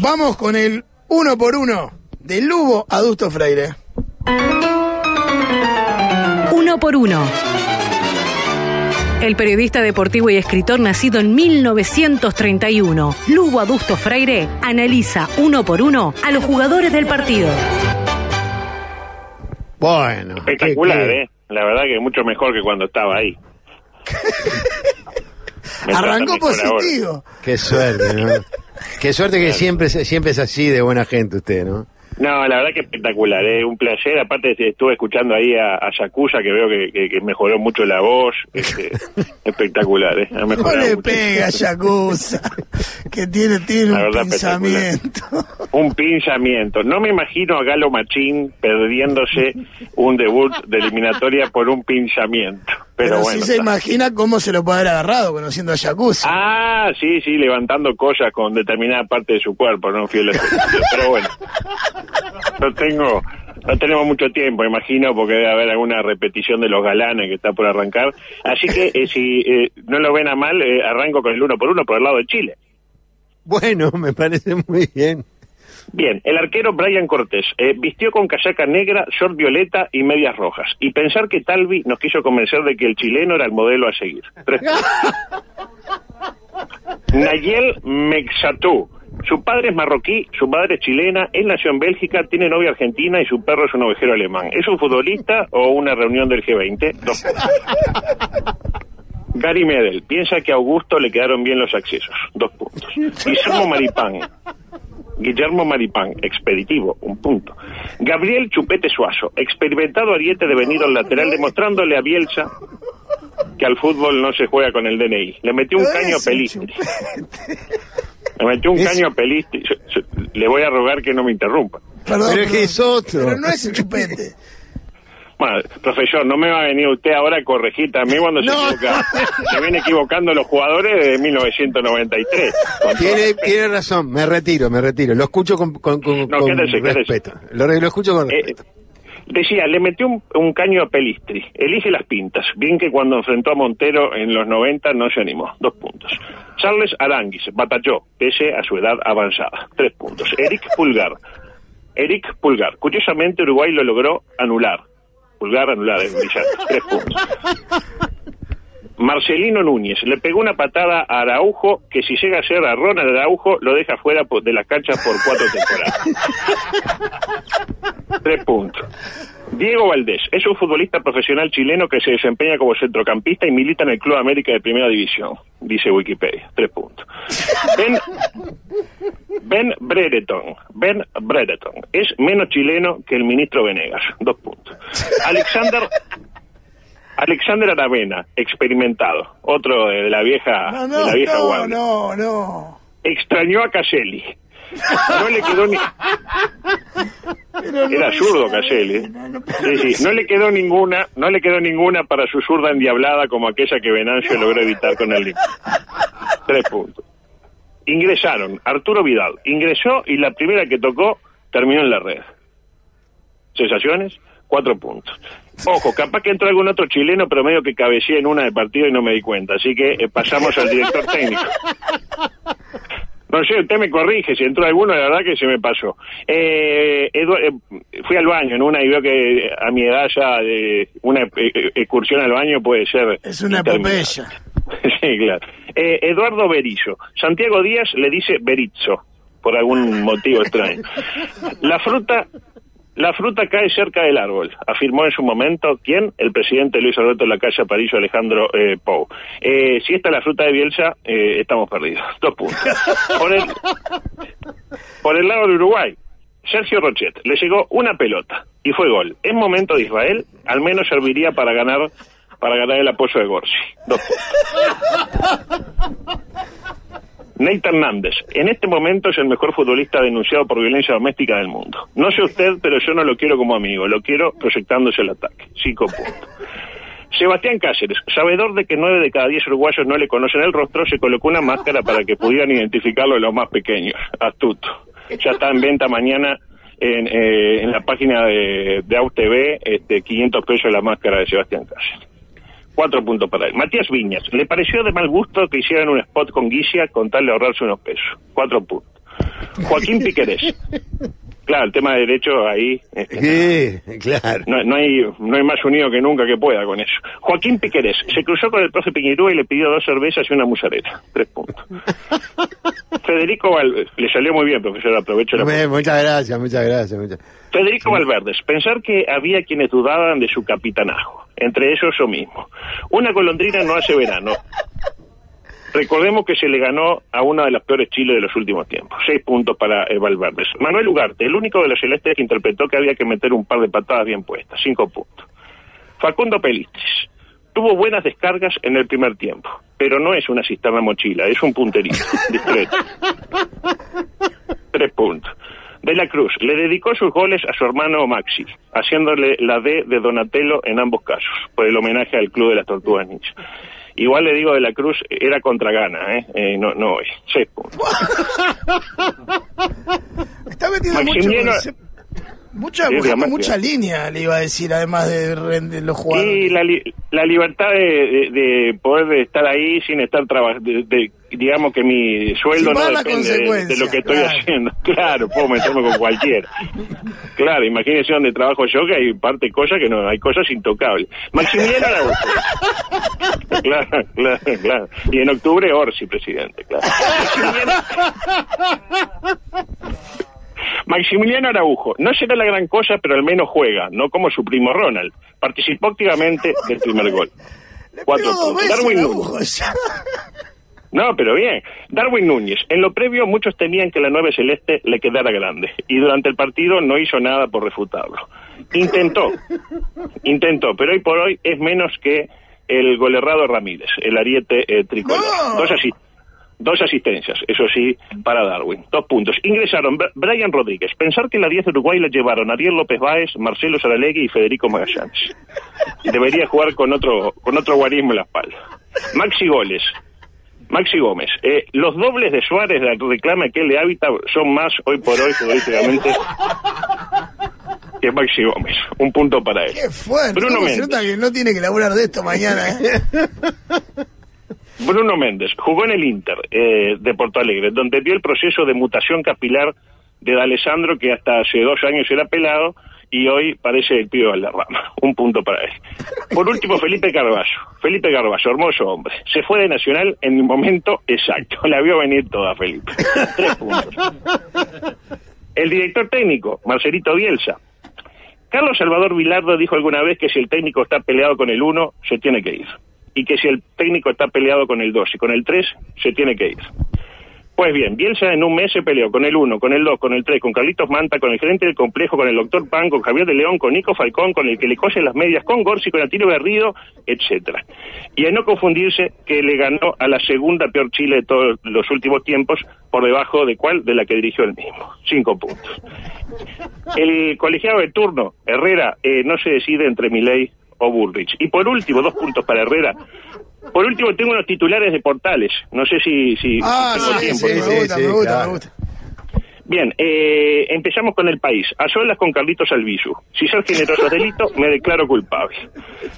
Vamos con el uno por uno de Lugo Adusto Freire. Uno por uno. El periodista deportivo y escritor nacido en 1931, Lugo Adusto Freire, analiza uno por uno a los jugadores del partido. Bueno. Espectacular, qué- ¿eh? La verdad que mucho mejor que cuando estaba ahí. Arrancó positivo. Qué suerte, ¿no? Qué suerte que siempre, siempre es así de buena gente usted, ¿no? No, la verdad que espectacular, ¿eh? un placer. Aparte estuve escuchando ahí a, a Yakuza, que veo que, que- que mejoró mucho la voz. Este, espectacular, ¿eh? Ha No le mucho. pega Yakuza, que tiene, tiene La un verdad, pensamiento. Un pinzamiento. No me imagino a Galo Machín perdiéndose un debut de eliminatoria por un pinzamiento. Pero, Pero, bueno. sí se está. imagina cómo se lo puede haber agarrado conociendo a Yakuza. Ah, sí, sí, levantando cosas con determinada parte de su cuerpo, no fiel. Pero bueno, no tengo, no tenemos mucho tiempo, imagino, porque debe haber alguna repetición de los galanes que está por arrancar. Así que eh, si eh, no lo ven a mal, eh, arranco con el uno por uno por el lado de Chile. Bueno, me parece muy bien. Bien, el arquero Brian Cortés eh, vistió con casaca negra, short violeta y medias rojas. Y pensar que Talvi nos quiso convencer de que el chileno era el modelo a seguir. Tres. Nayel Mexatú. Su padre es marroquí, su madre es chilena, él nació en Bélgica, tiene novia argentina y su perro es un ovejero alemán. ¿Es un futbolista o una reunión del G20? Dos puntos. Gary Medel piensa que a Augusto le quedaron bien los accesos. Dos puntos. Guillermo Maripán. Guillermo Maripán, expeditivo, un punto. Gabriel Chupete Suazo, experimentado ariete devenido al lateral, demostrándole a Bielsa que al fútbol no se juega con el DNI. Le metió un Pero caño a Pelistri. Le metió un Es- caño a Pelistri. Le voy a rogar que no me interrumpa. Perdón, Pero es que es otro. Pero no es el chupete. Bueno, profesor, no me va a venir usted ahora a corregir también cuando No. se equivoca. Se viene equivocando los jugadores desde 1993. Con todo Tiene, tiene razón, me retiro, me retiro. Lo escucho con, con, con- No, con quédese, quédese. respeto. Lo, lo escucho con Eh, decía, le metió un, un caño a Pelistri. Elige las pintas. Bien que cuando enfrentó a Montero en los 90 no se animó. Dos puntos. Charles Aranguis batalló, pese a su edad avanzada. Tres puntos. Eric Pulgar. Eric Pulgar. Curiosamente, Uruguay lo logró anular. Pulgar anular. Tres puntos. Marcelino Núñez le pegó una patada a Araujo que si llega a ser a Ronald Araujo lo deja fuera de la cancha por cuatro temporadas. Tres puntos. Diego Valdés es un futbolista profesional chileno que se desempeña como centrocampista y milita en el Club América de Primera División, dice Wikipedia. Tres puntos. Ben, ben Brereton, Ben Brereton es menos chileno que el ministro Venegas. Dos puntos. Alexander Alexander Aravena, experimentado, otro de la vieja, No, de no, la vieja no, guardia. no, no. Extrañó a Caselli. No le quedó ni, Pero no era zurdo Caselli. no- Sí, sí, no le quedó ninguna, no le quedó ninguna para su zurda endiablada como aquella que Venancio logró evitar con el Liverpool. Tres puntos. Ingresaron, Arturo Vidal ingresó y la primera que tocó terminó en la red. ¿Sensaciones? Cuatro puntos. Ojo, capaz que entró algún otro chileno, pero medio que cabeceé en una de partido y no me di cuenta. Así que eh, pasamos al director técnico. No sé, usted me corrige, si entró alguno, la verdad que se me pasó. Eh, eh, fui al baño en una y veo que eh, a mi edad ya de una eh, excursión al baño puede ser... Es una epopeya. sí, claro. Eh, Eduardo Berizzo. Santiago Díaz le dice Berizzo, por algún motivo extraño. La fruta... La fruta cae cerca del árbol, afirmó en su momento, ¿quién? El presidente Luis Alberto de la Calle Aparicio Alejandro eh, Pou. Eh, si esta es la fruta de Bielsa, eh, estamos perdidos. Dos puntos. Por el, por el lado de Uruguay, Sergio Rochet le llegó una pelota y fue gol. En momento de Israel, al menos serviría para ganar para ganar el apoyo de Gorsi. Dos puntos. Nate Hernández, en este momento es el mejor futbolista denunciado por violencia doméstica del mundo. No sé usted, pero yo no lo quiero como amigo, lo quiero proyectándose el ataque. Cinco puntos. Sebastián Cáceres, sabedor de que nueve de cada diez uruguayos no le conocen el rostro, se colocó una máscara para que pudieran identificarlo los más pequeños. Astuto. Ya está en venta mañana en, eh, en la página de, de AUTV, este, 500 pesos la máscara de Sebastián Cáceres. Cuatro puntos para él. Matías Viñas, le pareció de mal gusto que hicieran un spot con Guicia con tal de ahorrarse unos pesos. Cuatro puntos. Joaquín Piquerés. Claro, el tema de derecho ahí... este, Sí, claro. no, no hay no hay más unido que nunca que pueda con eso. Joaquín Piquerés se cruzó con el profe Piñerúa y le pidió dos cervezas y una musarela. Tres puntos. Federico Val- le salió muy bien, profesor, aprovecho la Bueno, Muchas gracias, muchas gracias. muchas- Federico Valverdes, pensar que había quienes dudaban de su capitanajo, entre ellos yo mismo. Una golondrina no hace verano. Recordemos que se le ganó a una de las peores Chile de los últimos tiempos. Seis puntos para eh, Valverdes. Manuel Ugarte, el único de los celestes que interpretó que había que meter un par de patadas bien puestas. Cinco puntos. Facundo Pelistris. Tuvo buenas descargas en el primer tiempo, pero no es una cisterna mochila, es un punterito, discreto. Tres puntos. De la Cruz le dedicó sus goles a su hermano Maxi, haciéndole la D de Donatello en ambos casos, por el homenaje al Club de las Tortugas Ninja. Igual le digo de la Cruz, era contra gana, ¿eh? Eh, no, no hoy. Seis puntos. Está mucho, Maximiliano- ese- mucha, Sí, mucha línea, le iba a decir, además de, de los Y jugadores. la, li- la libertad de, de- de poder estar ahí sin estar trabajando, digamos que mi sueldo no depende de, lo que estoy claro. haciendo. Claro, puedo meterme con cualquiera. Claro, imagínese donde trabajo yo que hay parte cosas que no, hay cosas intocables. Maximiliano. Claro, claro, claro. Y en octubre Orsi, presidente, claro. Maximiliano- Araujo, no será la gran cosa, pero al menos juega, no como su primo Ronald. Participó activamente del primer gol. Cuatro puntos. Darwin Núñez. No, pero bien. Darwin Núñez. En lo previo muchos temían que la 9 Celeste le quedara grande y durante el partido no hizo nada por refutarlo. Intentó, intentó, pero hoy por hoy es menos que el golerrado Ramírez, el ariete eh, tricolor. ¡No! Dos, asi- dos asistencias, eso sí, para Darwin. Dos puntos. Ingresaron Br- Brian Rodríguez. Pensar que la 10 de Uruguay la llevaron Ariel López Báez, Marcelo Saralegui y Federico Magallanes. Debería jugar con otro, con otro guarismo en la espalda. Maxi Goles. Maxi Gómez, eh, los dobles de Suárez, la reclama que él le habita, son más hoy por hoy futbolísticamente que Maxi Gómez. Un punto para él. Qué fuerte. Bruno ¿Cómo se Méndez. nota que no tiene que laburar de esto mañana, eh? Bruno Méndez jugó en el Inter eh, de Porto Alegre, donde vio el proceso de mutación capilar de D'Alessandro, que hasta hace dos años era pelado y hoy parece el pibe Valderrama. Un punto para él. Por último, Felipe Carballo. Felipe Carballo, hermoso hombre. Se fue de Nacional en el momento exacto. La vio venir toda, Felipe. Tres puntos. El director técnico, Marcelito Bielsa. Carlos Salvador Vilardo dijo alguna vez que si el técnico está peleado con el 1, se tiene que ir. Y que si el técnico está peleado con el 2 y con el 3, se tiene que ir. Pues bien, Bielsa en un mes se peleó con el 1, con el 2, con el 3, con Carlitos Manta, con el gerente del complejo, con el doctor Pan, con Javier de León, con Nico Falcón, con el que le cose las medias, con Gorsi, con Atilio Garrido, etcétera. Y a no confundirse que le ganó a la segunda peor Chile de todos los últimos tiempos, por debajo de cuál, de la que dirigió él mismo. Cinco puntos. El colegiado de turno, Herrera, eh, no se decide entre Milei o Bullrich. Y por último, dos puntos para Herrera. Por último, tengo unos titulares de portales. No sé si, si Ah, tengo sí, tiempo. sí, ¿no? me gusta, sí, me gusta, claro. me gusta. Bien, eh, empezamos con el país. A solas con Carlitos Albizu. Si ser generoso es delito, me declaro culpable.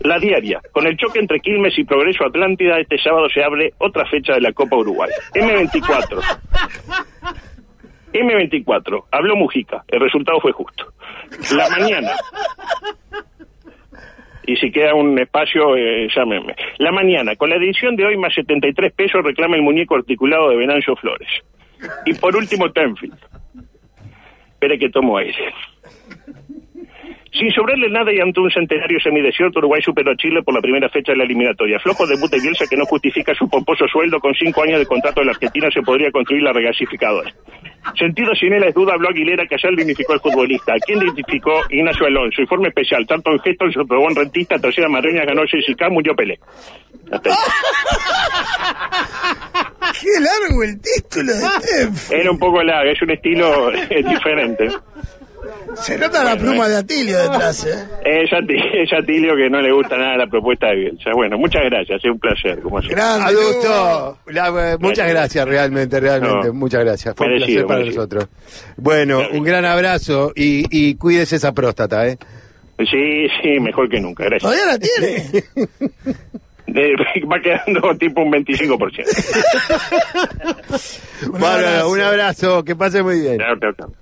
La diaria. Con el choque entre Quilmes y Progreso Atlántida, este sábado se abre otra fecha de la Copa Uruguay. M24. M24. Habló Mujica. El resultado fue justo. La mañana. Y si queda un espacio, eh, llámenme. La mañana, con la edición de hoy más 73 pesos, reclama el muñeco articulado de Venancio Flores. Y por último, Tenfield. Espere que tomo aire. Sin sobrarle nada y ante un centenario semidesierto, Uruguay superó a Chile por la primera fecha de la eliminatoria. Flojo debut de Bielsa que no justifica su pomposo sueldo. Con cinco años de contrato de la Argentina se podría construir la regasificadora. Sentido sin él es duda, habló Aguilera que ayer lo identificó el futbolista. ¿A quién identificó Ignacio Alonso? Informe especial. Tanto en gesto, se probó en rentista, tercera Mareña, ganó Jessica, murió Pelé. Hasta ahí. Qué largo el título de Tenf. Era un poco largo, es un estilo eh, diferente. Se nota la pluma de Atilio detrás, ¿eh? Es Ati- es Atilio que no le gusta nada la propuesta de Bielsa. Bueno, muchas gracias, es un placer. Como. Grande. Lugo. Adulto, la- eh, muchas gracias, realmente, realmente, No. muchas gracias. Fue un placer para merecido. nosotros. Bueno, un gran abrazo y, y cuídese esa próstata, ¿eh? Sí, sí, mejor que nunca, gracias. Todavía la tiene. de- va quedando tipo un 25%. Un abrazo. un abrazo, que pase muy bien. Chao, chao, chao.